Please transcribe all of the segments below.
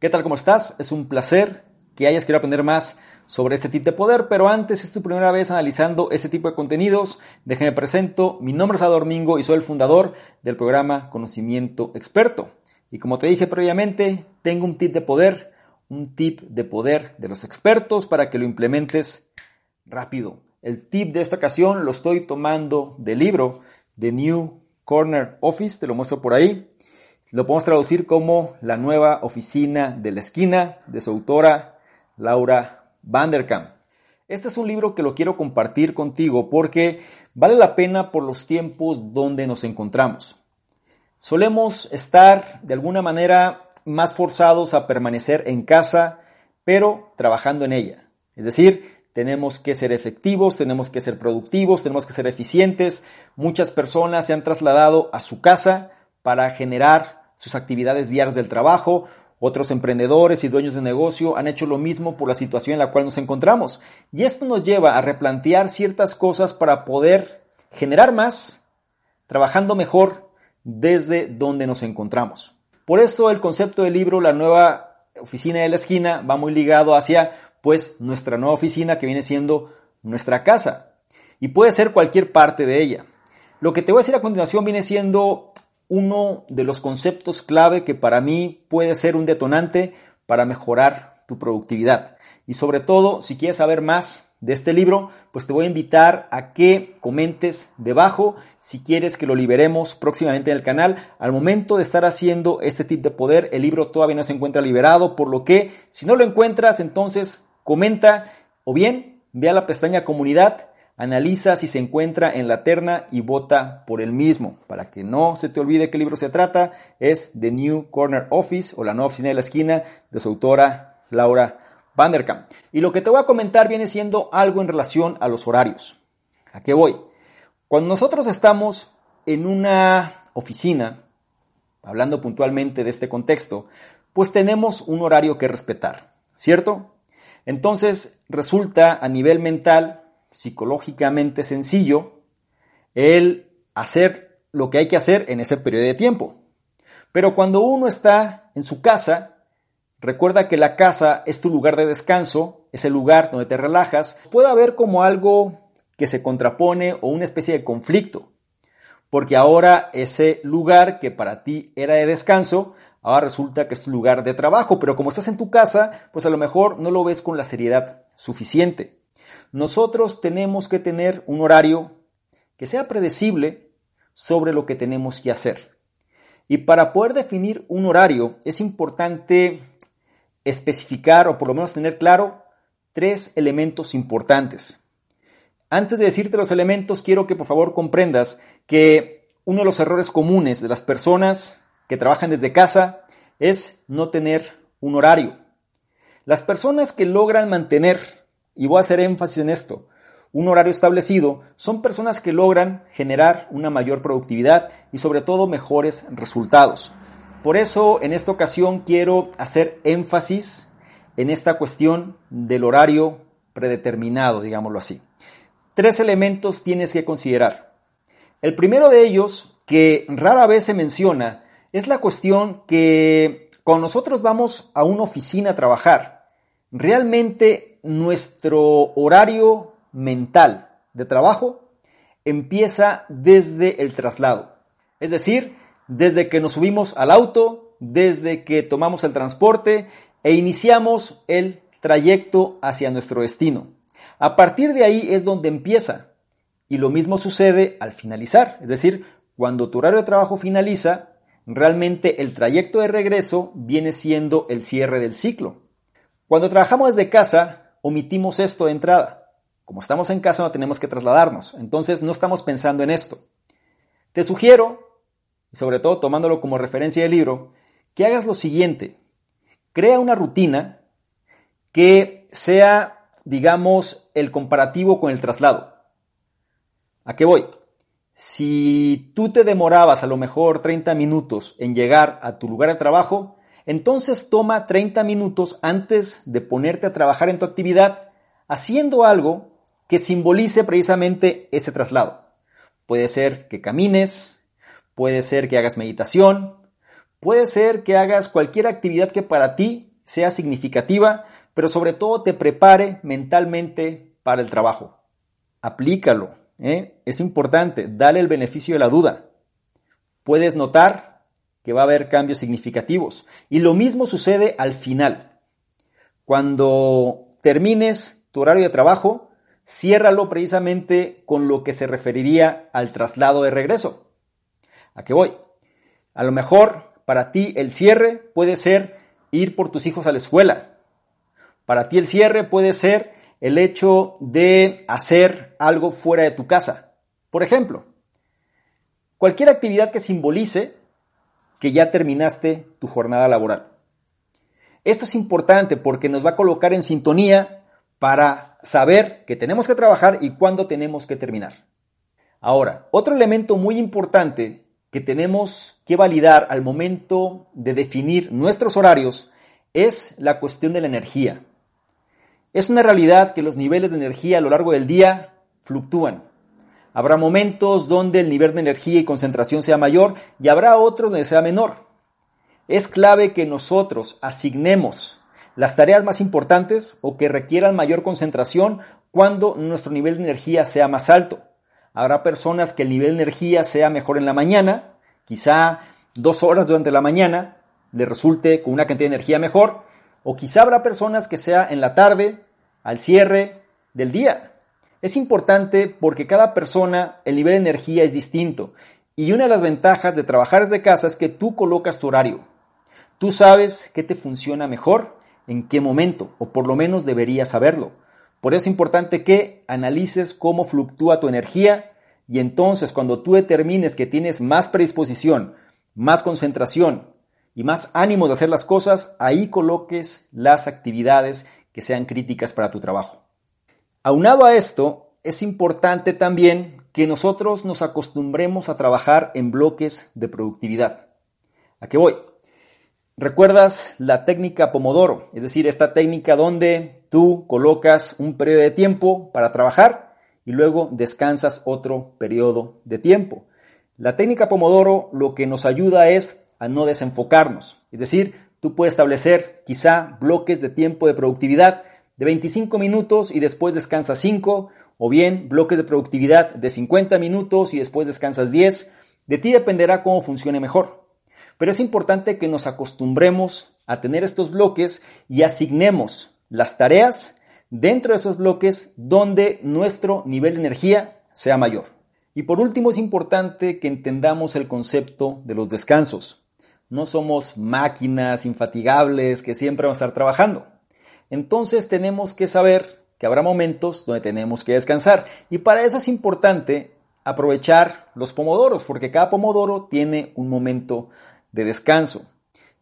¿Qué tal? ¿Cómo estás? Es un placer que hayas querido aprender más sobre este tip de poder, pero antes, es tu primera vez analizando este tipo de contenidos, déjame presento, mi nombre es Ador Mingo y soy el fundador del programa Conocimiento Experto. Y como te dije previamente, tengo un tip de poder, un tip de poder de los expertos para que lo implementes rápido. El tip de esta ocasión lo estoy tomando del libro The New Corner Office, te lo muestro por ahí. Lo podemos traducir como la nueva oficina de la esquina de su autora Laura Vanderkam. Este es un libro que lo quiero compartir contigo porque vale la pena por los tiempos donde nos encontramos. Solemos estar de alguna manera más forzados a permanecer en casa, pero trabajando en ella. Es decir, tenemos que ser efectivos, tenemos que ser productivos, tenemos que ser eficientes. Muchas personas se han trasladado a su casa para generar sus actividades diarias del trabajo. Otros emprendedores y dueños de negocio han hecho lo mismo por la situación en la cual nos encontramos. Y esto nos lleva a replantear ciertas cosas para poder generar más, trabajando mejor desde donde nos encontramos. Por esto el concepto del libro La nueva oficina de la esquina va muy ligado hacia pues nuestra nueva oficina que viene siendo nuestra casa. Y puede ser cualquier parte de ella. Lo que te voy a decir a continuación viene siendo uno de los conceptos clave que para mí puede ser un detonante para mejorar tu productividad. Y sobre todo, si quieres saber más de este libro, pues te voy a invitar a que comentes debajo si quieres que lo liberemos próximamente en el canal. Al momento de estar haciendo este tip de poder, el libro todavía no se encuentra liberado, por lo que si no lo encuentras, entonces comenta o bien ve a la pestaña comunidad Analiza si se encuentra en la terna y vota por el mismo. Para que no se te olvide qué libro se trata, es The New Corner Office o La Nueva Oficina de la Esquina de su autora Laura Vanderkamp. Y lo que te voy a comentar viene siendo algo en relación a los horarios. ¿A qué voy? Cuando nosotros estamos en una oficina, hablando puntualmente de este contexto, pues tenemos un horario que respetar, ¿cierto? Entonces resulta a nivel mental psicológicamente sencillo el hacer lo que hay que hacer en ese periodo de tiempo. Pero cuando uno está en su casa, recuerda que la casa es tu lugar de descanso, es el lugar donde te relajas, puede haber como algo que se contrapone o una especie de conflicto, porque ahora ese lugar que para ti era de descanso, ahora resulta que es tu lugar de trabajo, pero como estás en tu casa, pues a lo mejor no lo ves con la seriedad suficiente. Nosotros tenemos que tener un horario que sea predecible sobre lo que tenemos que hacer. Y para poder definir un horario es importante especificar o por lo menos tener claro tres elementos importantes. Antes de decirte los elementos, quiero que por favor comprendas que uno de los errores comunes de las personas que trabajan desde casa es no tener un horario. Las personas que logran mantener y voy a hacer énfasis en esto, un horario establecido, son personas que logran generar una mayor productividad y sobre todo mejores resultados. Por eso en esta ocasión quiero hacer énfasis en esta cuestión del horario predeterminado, digámoslo así. Tres elementos tienes que considerar. El primero de ellos, que rara vez se menciona, es la cuestión que cuando nosotros vamos a una oficina a trabajar, realmente nuestro horario mental de trabajo empieza desde el traslado. Es decir, desde que nos subimos al auto, desde que tomamos el transporte e iniciamos el trayecto hacia nuestro destino. A partir de ahí es donde empieza. Y lo mismo sucede al finalizar. Es decir, cuando tu horario de trabajo finaliza, realmente el trayecto de regreso viene siendo el cierre del ciclo. Cuando trabajamos desde casa, omitimos esto de entrada. como estamos en casa no tenemos que trasladarnos, entonces no estamos pensando en esto. Te sugiero, sobre todo tomándolo como referencia del libro, que hagas lo siguiente. Crea una rutina que sea, digamos, el comparativo con el traslado. ¿A qué voy? Si tú te demorabas a lo mejor 30 minutos en llegar a tu lugar de trabajo, entonces toma 30 minutos antes de ponerte a trabajar en tu actividad haciendo algo que simbolice precisamente ese traslado. Puede ser que camines, puede ser que hagas meditación, puede ser que hagas cualquier actividad que para ti sea significativa, pero sobre todo te prepare mentalmente para el trabajo. Aplícalo, ¿eh? es importante, dale el beneficio de la duda. Puedes notar que va a haber cambios significativos. Y lo mismo sucede al final. Cuando termines tu horario de trabajo, ciérralo precisamente con lo que se referiría al traslado de regreso. ¿A qué voy? A lo mejor para ti el cierre puede ser ir por tus hijos a la escuela. Para ti el cierre puede ser el hecho de hacer algo fuera de tu casa. Por ejemplo, cualquier actividad que simbolice que ya terminaste tu jornada laboral. Esto es importante porque nos va a colocar en sintonía para saber que tenemos que trabajar y cuándo tenemos que terminar. Ahora, otro elemento muy importante que tenemos que validar al momento de definir nuestros horarios es la cuestión de la energía. Es una realidad que los niveles de energía a lo largo del día fluctúan. Habrá momentos donde el nivel de energía y concentración sea mayor y habrá otros donde sea menor. Es clave que nosotros asignemos las tareas más importantes o que requieran mayor concentración cuando nuestro nivel de energía sea más alto. Habrá personas que el nivel de energía sea mejor en la mañana, quizá dos horas durante la mañana le resulte con una cantidad de energía mejor, o quizá habrá personas que sea en la tarde, al cierre del día. Es importante porque cada persona el nivel de energía es distinto y una de las ventajas de trabajar desde casa es que tú colocas tu horario. Tú sabes qué te funciona mejor en qué momento, o por lo menos deberías saberlo. Por eso es importante que analices cómo fluctúa tu energía y entonces cuando tú determines que tienes más predisposición, más concentración y más ánimo de hacer las cosas, ahí coloques las actividades que sean críticas para tu trabajo. Aunado a esto, es importante también que nosotros nos acostumbremos a trabajar en bloques de productividad. ¿A qué voy? ¿Recuerdas la técnica Pomodoro? Es decir, esta técnica donde tú colocas un periodo de tiempo para trabajar y luego descansas otro periodo de tiempo. La técnica Pomodoro lo que nos ayuda es a no desenfocarnos. Es decir, tú puedes establecer quizá bloques de tiempo de productividad de 25 minutos y después descansas 5, o bien bloques de productividad de 50 minutos y después descansas 10. De ti dependerá cómo funcione mejor. Pero es importante que nos acostumbremos a tener estos bloques y asignemos las tareas dentro de esos bloques donde nuestro nivel de energía sea mayor. Y por último es importante que entendamos el concepto de los descansos. No somos máquinas infatigables que siempre vamos a estar trabajando. Entonces tenemos que saber que habrá momentos donde tenemos que descansar. Y para eso es importante aprovechar los pomodoros, porque cada pomodoro tiene un momento de descanso.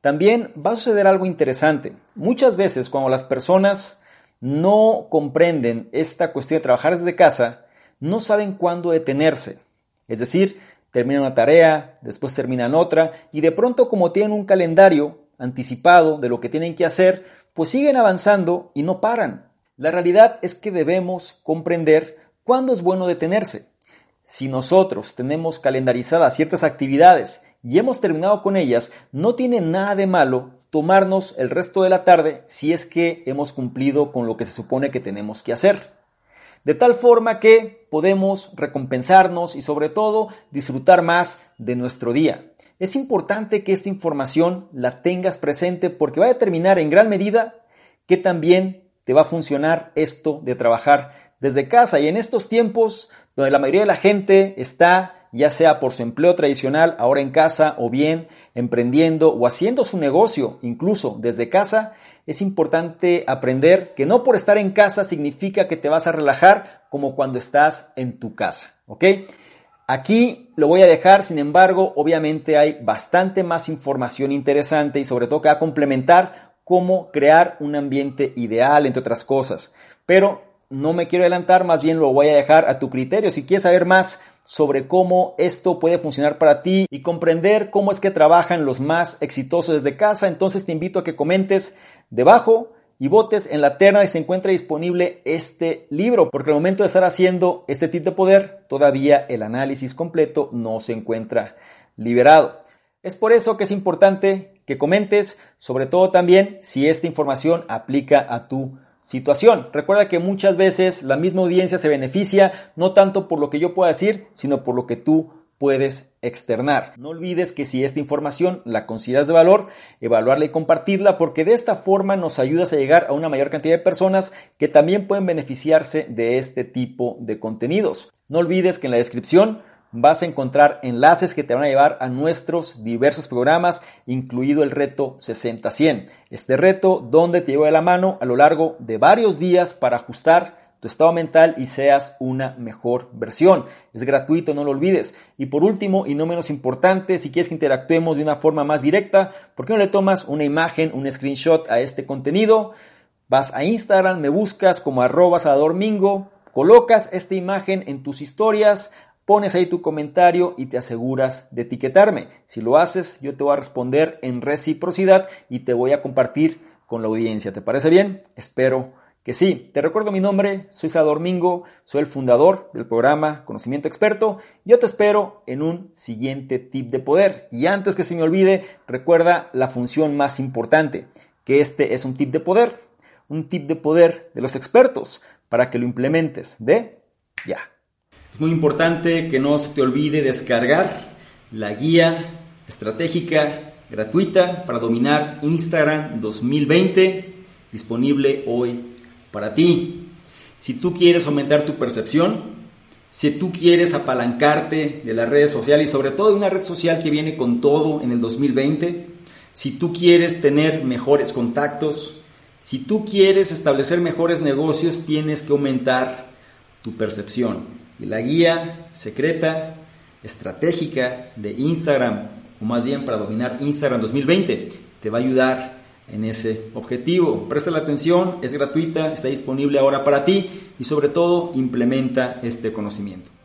También va a suceder algo interesante. Muchas veces cuando las personas no comprenden esta cuestión de trabajar desde casa, no saben cuándo detenerse. Es decir, terminan una tarea, después terminan otra y de pronto como tienen un calendario anticipado de lo que tienen que hacer, pues siguen avanzando y no paran. La realidad es que debemos comprender cuándo es bueno detenerse. Si nosotros tenemos calendarizadas ciertas actividades y hemos terminado con ellas, no tiene nada de malo tomarnos el resto de la tarde si es que hemos cumplido con lo que se supone que tenemos que hacer. De tal forma que podemos recompensarnos y sobre todo disfrutar más de nuestro día. Es importante que esta información la tengas presente porque va a determinar en gran medida que también te va a funcionar esto de trabajar desde casa y en estos tiempos donde la mayoría de la gente está ya sea por su empleo tradicional, ahora en casa, o bien emprendiendo o haciendo su negocio incluso desde casa, es importante aprender que no por estar en casa significa que te vas a relajar como cuando estás en tu casa, ¿ok? Aquí lo voy a dejar, sin embargo, obviamente hay bastante más información interesante y sobre todo que va a complementar cómo crear un ambiente ideal, entre otras cosas. Pero no me quiero adelantar, más bien lo voy a dejar a tu criterio. Si quieres saber más sobre cómo esto puede funcionar para ti y comprender cómo es que trabajan los más exitosos desde casa, entonces te invito a que comentes debajo y votes en la terna y se encuentra disponible este libro, porque al momento de estar haciendo este tip de poder, todavía el análisis completo no se encuentra liberado. Es por eso que es importante que comentes, sobre todo también si esta información aplica a tu situación. Recuerda que muchas veces la misma audiencia se beneficia no tanto por lo que yo pueda decir, sino por lo que tú puedes externar. No olvides que si esta información la consideras de valor, evaluarla y compartirla porque de esta forma nos ayudas a llegar a una mayor cantidad de personas que también pueden beneficiarse de este tipo de contenidos. No olvides que en la descripción vas a encontrar enlaces que te van a llevar a nuestros diversos programas, incluido el reto 60-100. Este reto donde te llevo de la mano a lo largo de varios días para ajustar tu estado mental y seas una mejor versión. Es gratuito, no lo olvides. Y por último, y no menos importante, si quieres que interactuemos de una forma más directa, ¿por qué no le tomas una imagen, un screenshot a este contenido? Vas a Instagram, me buscas como arroba Mingo, colocas esta imagen en tus historias, pones ahí tu comentario y te aseguras de etiquetarme. Si lo haces, yo te voy a responder en reciprocidad y te voy a compartir con la audiencia. ¿Te parece bien? Espero que sí. Te recuerdo mi nombre, soy Salvador Mingo, soy el fundador del programa Conocimiento Experto. Yo te espero en un siguiente tip de poder. Y antes que se me olvide, recuerda la función más importante, que este es un tip de poder, un tip de poder de los expertos para que lo implementes de ya. Es muy importante que no se te olvide descargar la guía estratégica gratuita para dominar Instagram 2020, disponible hoy para ti. Si tú quieres aumentar tu percepción, si tú quieres apalancarte de las redes sociales y sobre todo de una red social que viene con todo en el 2020, si tú quieres tener mejores contactos, si tú quieres establecer mejores negocios, tienes que aumentar tu percepción. Y la guía secreta, estratégica de Instagram, o más bien para dominar Instagram 2020, te va a ayudar en ese objetivo. Presta la atención, es gratuita, está disponible ahora para ti y sobre todo implementa este conocimiento.